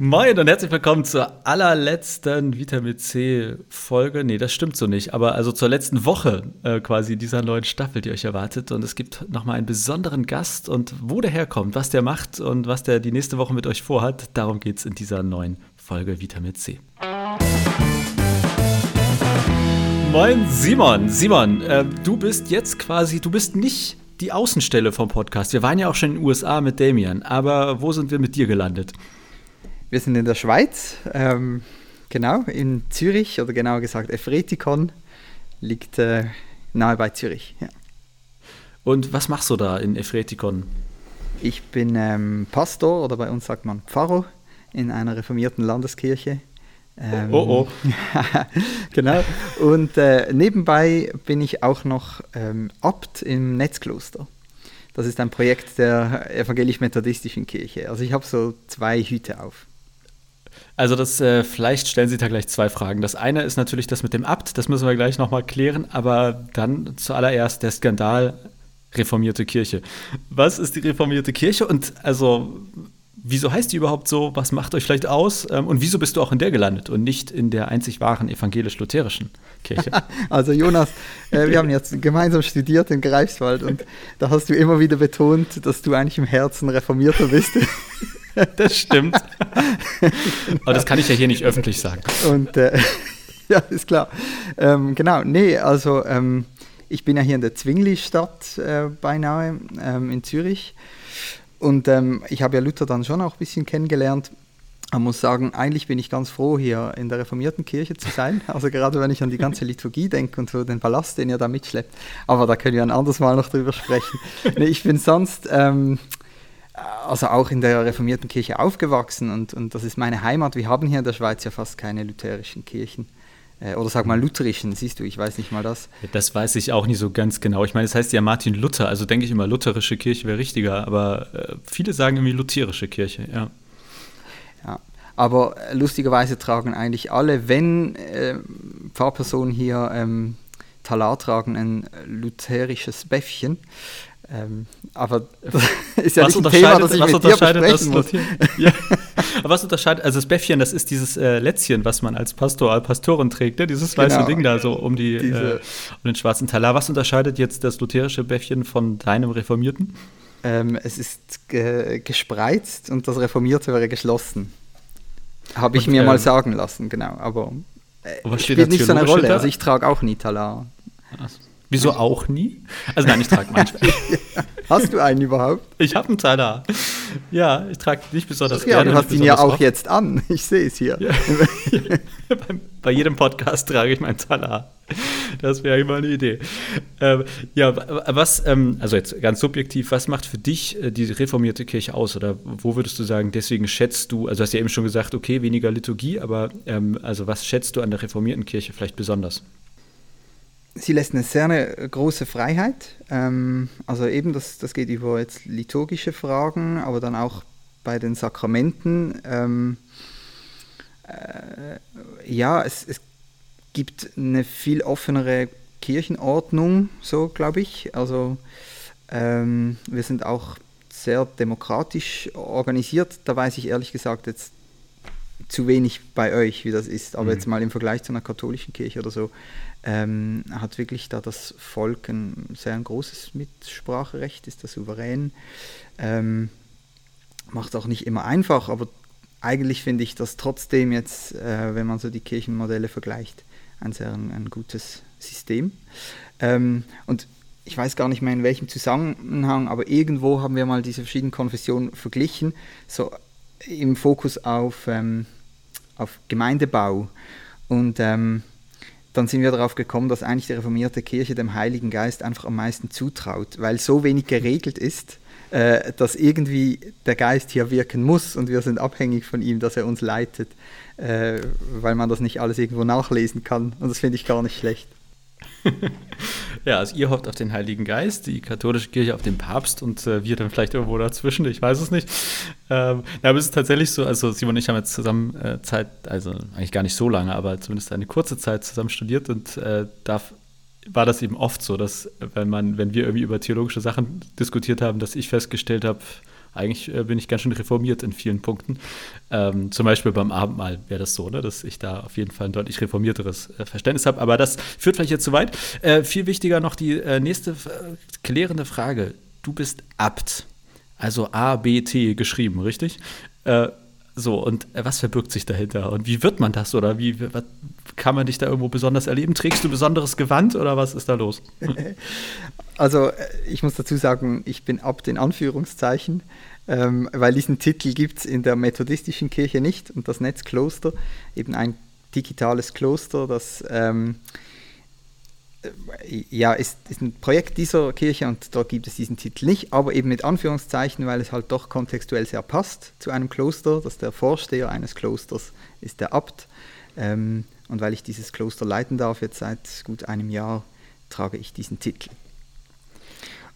Moin und herzlich willkommen zur allerletzten Vitamin C Folge. Nee, das stimmt so nicht, aber also zur letzten Woche äh, quasi dieser neuen Staffel, die euch erwartet. Und es gibt nochmal einen besonderen Gast und wo der herkommt, was der macht und was der die nächste Woche mit euch vorhat, darum geht es in dieser neuen Folge Vitamin C. Moin Simon. Simon, äh, du bist jetzt quasi, du bist nicht die Außenstelle vom Podcast. Wir waren ja auch schon in den USA mit Damien, aber wo sind wir mit dir gelandet? Wir sind in der Schweiz, ähm, genau, in Zürich oder genauer gesagt Efretikon, liegt äh, nahe bei Zürich. Ja. Und was machst du da in Efretikon? Ich bin ähm, Pastor oder bei uns sagt man Pfarrer in einer reformierten Landeskirche. Ähm, oh oh. genau. Und äh, nebenbei bin ich auch noch ähm, Abt im Netzkloster. Das ist ein Projekt der evangelisch-methodistischen Kirche. Also ich habe so zwei Hüte auf. Also das, äh, vielleicht stellen Sie da gleich zwei Fragen. Das eine ist natürlich das mit dem Abt, das müssen wir gleich nochmal klären, aber dann zuallererst der Skandal reformierte Kirche. Was ist die reformierte Kirche und also wieso heißt die überhaupt so? Was macht euch vielleicht aus? Ähm, und wieso bist du auch in der gelandet und nicht in der einzig wahren evangelisch-lutherischen Kirche? also Jonas, äh, wir haben jetzt gemeinsam studiert in Greifswald und da hast du immer wieder betont, dass du eigentlich im Herzen Reformierter bist. das stimmt. Aber das kann ich ja hier nicht öffentlich sagen. Und äh, ja, ist klar. Ähm, genau, nee, also ähm, ich bin ja hier in der Zwingli-Stadt äh, beinahe ähm, in Zürich. Und ähm, ich habe ja Luther dann schon auch ein bisschen kennengelernt. Man muss sagen, eigentlich bin ich ganz froh, hier in der reformierten Kirche zu sein. Also gerade wenn ich an die ganze Liturgie denke und so den Ballast, den ihr da mitschleppt. Aber da können wir ein anderes Mal noch drüber sprechen. nee, ich bin sonst ähm, also auch in der reformierten Kirche aufgewachsen und, und das ist meine Heimat. Wir haben hier in der Schweiz ja fast keine lutherischen Kirchen. Äh, oder sag mal lutherischen, siehst du, ich weiß nicht mal das. Das weiß ich auch nicht so ganz genau. Ich meine, es das heißt ja Martin Luther, also denke ich immer, lutherische Kirche wäre richtiger, aber äh, viele sagen irgendwie lutherische Kirche, ja. Ja, aber lustigerweise tragen eigentlich alle, wenn äh, Pfarrpersonen hier ähm, Talar tragen, ein lutherisches Bäffchen. Ähm, aber das ist ja was nicht ein Thema, das ich was mit unterscheidet dir besprechen das muss. ja. Aber was unterscheidet, also das Bäffchen, das ist dieses äh, Lätzchen, was man als Pastor, als Pastorin trägt, ne? dieses weiße genau. Ding da so um, die, äh, um den schwarzen Talar. Was unterscheidet jetzt das lutherische Bäffchen von deinem reformierten? Ähm, es ist ge gespreizt und das reformierte wäre geschlossen. Habe ich und, mir ähm, mal sagen lassen, genau. Aber äh, spielt nicht so eine Rolle. Da? Also ich trage auch nie Talar. Also. Wieso auch nie? Also nein, ich trage manchmal. hast du einen überhaupt? Ich habe einen Talar. Ja, ich trage nicht besonders ja, gerne. Du hast ihn ja auch oft. jetzt an. Ich sehe es hier. Ja. bei, bei, jedem Podcast trage ich meinen Talar. Das wäre mal eine Idee. Ähm, ja, was, ähm, also jetzt ganz subjektiv, was macht für dich äh, die reformierte Kirche aus? Oder wo würdest du sagen, deswegen schätzt du, also hast du ja eben schon gesagt, okay, weniger Liturgie, aber ähm, also was schätzt du an der reformierten Kirche vielleicht besonders? Sie lässt eine sehr eine große Freiheit. Ähm, also eben, das, das geht über jetzt liturgische Fragen, aber dann auch bei den Sakramenten. Ähm, äh, ja, es, es gibt eine viel offenere Kirchenordnung, so glaube ich. Also ähm, wir sind auch sehr demokratisch organisiert. Da weiß ich ehrlich gesagt jetzt zu wenig bei euch, wie das ist. Aber mhm. jetzt mal im Vergleich zu einer katholischen Kirche oder so, ähm, hat wirklich da das Volk ein sehr ein großes Mitspracherecht, ist da souverän. Ähm, macht auch nicht immer einfach, aber eigentlich finde ich das trotzdem jetzt, äh, wenn man so die Kirchenmodelle vergleicht, ein sehr ein, ein gutes System. Ähm, und ich weiß gar nicht mehr in welchem Zusammenhang, aber irgendwo haben wir mal diese verschiedenen Konfessionen verglichen, so im Fokus auf, ähm, auf Gemeindebau. Und ähm, dann sind wir darauf gekommen, dass eigentlich die reformierte Kirche dem Heiligen Geist einfach am meisten zutraut, weil so wenig geregelt ist, äh, dass irgendwie der Geist hier wirken muss und wir sind abhängig von ihm, dass er uns leitet, äh, weil man das nicht alles irgendwo nachlesen kann. Und das finde ich gar nicht schlecht. ja, also ihr hofft auf den Heiligen Geist, die katholische Kirche auf den Papst und äh, wir dann vielleicht irgendwo dazwischen, ich weiß es nicht. Ähm, ja, aber es ist tatsächlich so, also Simon und ich haben jetzt zusammen äh, Zeit, also eigentlich gar nicht so lange, aber zumindest eine kurze Zeit zusammen studiert und äh, da war das eben oft so, dass wenn man, wenn wir irgendwie über theologische Sachen diskutiert haben, dass ich festgestellt habe, eigentlich äh, bin ich ganz schön reformiert in vielen Punkten. Ähm, zum Beispiel beim Abendmahl wäre das so, ne, dass ich da auf jeden Fall ein deutlich reformierteres äh, Verständnis habe. Aber das führt vielleicht jetzt zu weit. Äh, viel wichtiger noch die äh, nächste äh, klärende Frage. Du bist Abt, also A, B, T geschrieben, richtig? Äh, so, und was verbirgt sich dahinter? Und wie wird man das? Oder wie was, kann man dich da irgendwo besonders erleben? Trägst du besonderes Gewand oder was ist da los? Also, ich muss dazu sagen, ich bin Abt in Anführungszeichen ähm, weil diesen Titel gibt es in der methodistischen Kirche nicht und das Netzkloster, eben ein digitales Kloster, das ähm, äh, ja, ist, ist ein Projekt dieser Kirche und da gibt es diesen Titel nicht, aber eben mit Anführungszeichen, weil es halt doch kontextuell sehr passt zu einem Kloster, dass der Vorsteher eines Klosters ist der Abt ähm, und weil ich dieses Kloster leiten darf, jetzt seit gut einem Jahr, trage ich diesen Titel.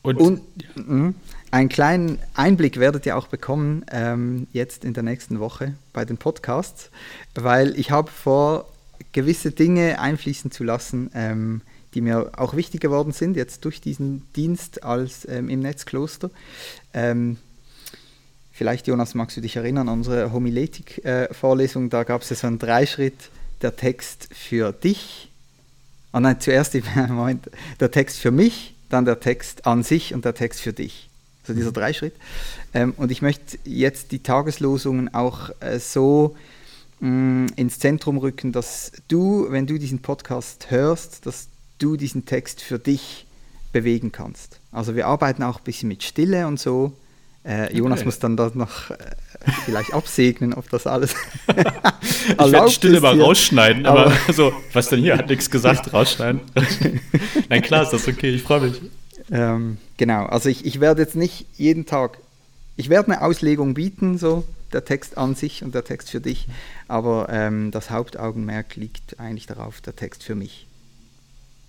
Und, und ja. Mhm. einen kleinen Einblick werdet ihr auch bekommen ähm, jetzt in der nächsten Woche bei den Podcasts, weil ich habe vor, gewisse Dinge einfließen zu lassen, ähm, die mir auch wichtig geworden sind, jetzt durch diesen Dienst als ähm, im Netzkloster. Ähm, vielleicht, Jonas, magst du dich erinnern an unsere Homiletik-Vorlesung, äh, da gab es ja so einen Dreischritt, der Text für dich, oh nein, zuerst Moment, der Text für mich, dann der Text an sich und der Text für dich. So dieser mhm. Dreischritt. Ähm, und ich möchte jetzt die Tageslosungen auch äh, so mh, mm, ins Zentrum rücken, dass du, wenn du diesen Podcast hörst, dass du diesen Text für dich bewegen kannst. Also wir arbeiten auch ein bisschen mit Stille und so. Äh, Jonas okay. muss dann das noch äh, vielleicht absegnen, ob das alles Ich werde Stille mal rausschneiden, aber, aber so, was denn hier, hat nichts gesagt, rausschneiden. Nein, klar ist das okay, ich freue mich. Ähm, genau, also ich, ich werde jetzt nicht jeden Tag, ich werde eine Auslegung bieten, so der Text an sich und der Text für dich, aber ähm, das Hauptaugenmerk liegt eigentlich darauf, der Text für mich.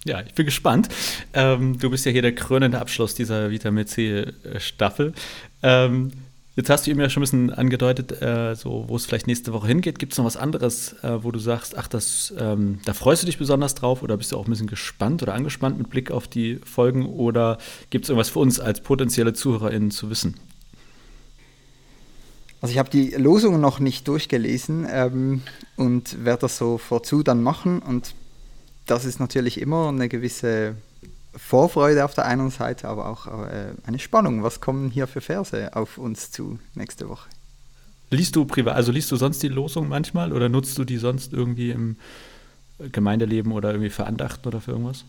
Ja, ich bin gespannt. Ähm, du bist ja hier der krönende Abschluss dieser Vitamin C-Staffel. Ähm, jetzt hast du eben ja schon ein bisschen angedeutet, äh, so, wo es vielleicht nächste Woche hingeht. Gibt es noch was anderes, äh, wo du sagst, ach, das, ähm, da freust du dich besonders drauf oder bist du auch ein bisschen gespannt oder angespannt mit Blick auf die Folgen? Oder gibt es irgendwas für uns als potenzielle ZuhörerInnen zu wissen? Also ich habe die Losungen noch nicht durchgelesen ähm, und werde das so vorzu dann machen und das ist natürlich immer eine gewisse Vorfreude auf der einen Seite, aber auch äh, eine Spannung. Was kommen hier für Verse auf uns zu nächste Woche? Liest du privat, also liest du sonst die Losung manchmal oder nutzt du die sonst irgendwie im Gemeindeleben oder irgendwie für Andachten oder für irgendwas?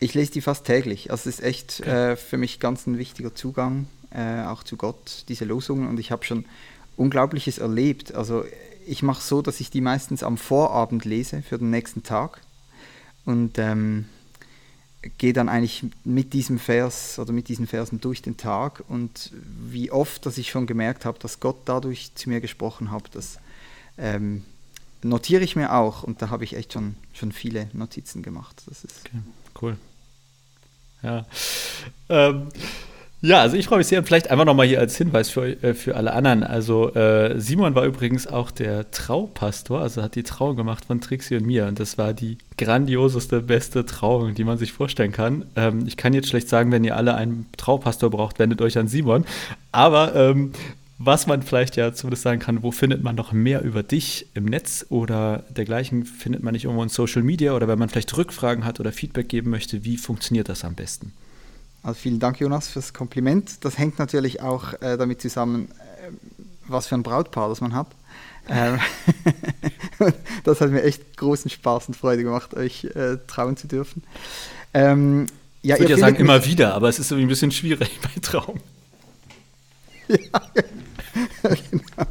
Ich lese die fast täglich. Also es ist echt okay. äh, für mich ganz ein wichtiger Zugang äh, auch zu Gott, diese Losungen. Und ich habe schon Unglaubliches erlebt. Also ich mache so, dass ich die meistens am Vorabend lese für den nächsten Tag und ähm, gehe dann eigentlich mit diesem Vers oder mit diesen Versen durch den Tag und wie oft, dass ich schon gemerkt habe, dass Gott dadurch zu mir gesprochen hat, das ähm, notiere ich mir auch und da habe ich echt schon, schon viele Notizen gemacht. Das ist okay, cool. Ja. Ähm, ja, also ich freue mich sehr. Und vielleicht einfach nochmal hier als Hinweis für, äh, für alle anderen. Also äh, Simon war übrigens auch der Traupastor, also hat die Trauung gemacht von Trixie und mir. Und das war die grandioseste, beste Trauung, die man sich vorstellen kann. Ähm, ich kann jetzt schlecht sagen, wenn ihr alle einen Traupastor braucht, wendet euch an Simon. Aber ähm, was man vielleicht ja zumindest sagen kann, wo findet man noch mehr über dich im Netz oder dergleichen? Findet man nicht irgendwo in Social Media oder wenn man vielleicht Rückfragen hat oder Feedback geben möchte, wie funktioniert das am besten? Also vielen Dank, Jonas, fürs Kompliment. Das hängt natürlich auch äh, damit zusammen, äh, was für ein Brautpaar das man hat. Ähm, das hat mir echt großen Spaß und Freude gemacht, euch äh, trauen zu dürfen. Ähm, ja, ich würde ja sagen, immer wieder, aber es ist irgendwie ein bisschen schwierig bei Traum. ja, genau.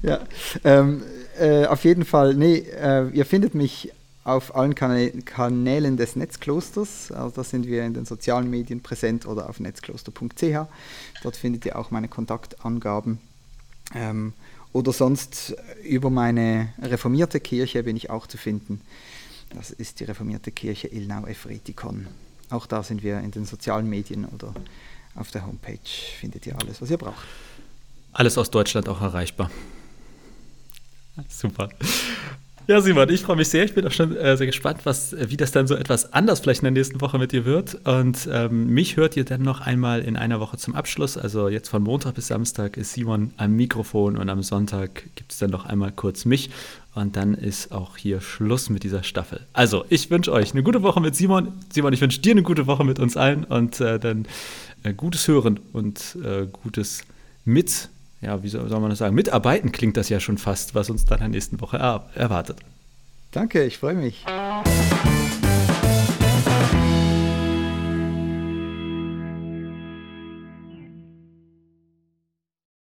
Ja, ähm, äh, auf jeden Fall, nee, äh, ihr findet mich auf allen Kanälen des Netzklosters. Also da sind wir in den sozialen Medien präsent oder auf netzkloster.ch. Dort findet ihr auch meine Kontaktangaben. Ähm, oder sonst über meine reformierte Kirche bin ich auch zu finden. Das ist die reformierte Kirche Ilnau Efretikon. Auch da sind wir in den sozialen Medien oder auf der Homepage findet ihr alles, was ihr braucht. Alles aus Deutschland auch erreichbar. Super. Ja, Simon, ich freue mich sehr. Ich bin auch schon äh, sehr gespannt, was, äh, wie das dann so etwas anders vielleicht in der nächsten Woche mit dir wird. Und ähm, mich hört ihr dann noch einmal in einer Woche zum Abschluss. Also jetzt von Montag bis Samstag ist Simon am Mikrofon und am Sonntag gibt es dann noch einmal kurz mich. Und dann ist auch hier Schluss mit dieser Staffel. Also, ich wünsche euch eine gute Woche mit Simon. Simon, ich wünsche dir eine gute Woche mit uns allen und äh, dann äh, gutes Hören und äh, gutes Mit ja, wie soll, man das sagen, mitarbeiten klingt das ja schon fast, was uns dann in der nächsten Woche er erwartet. Danke, ich freue mich.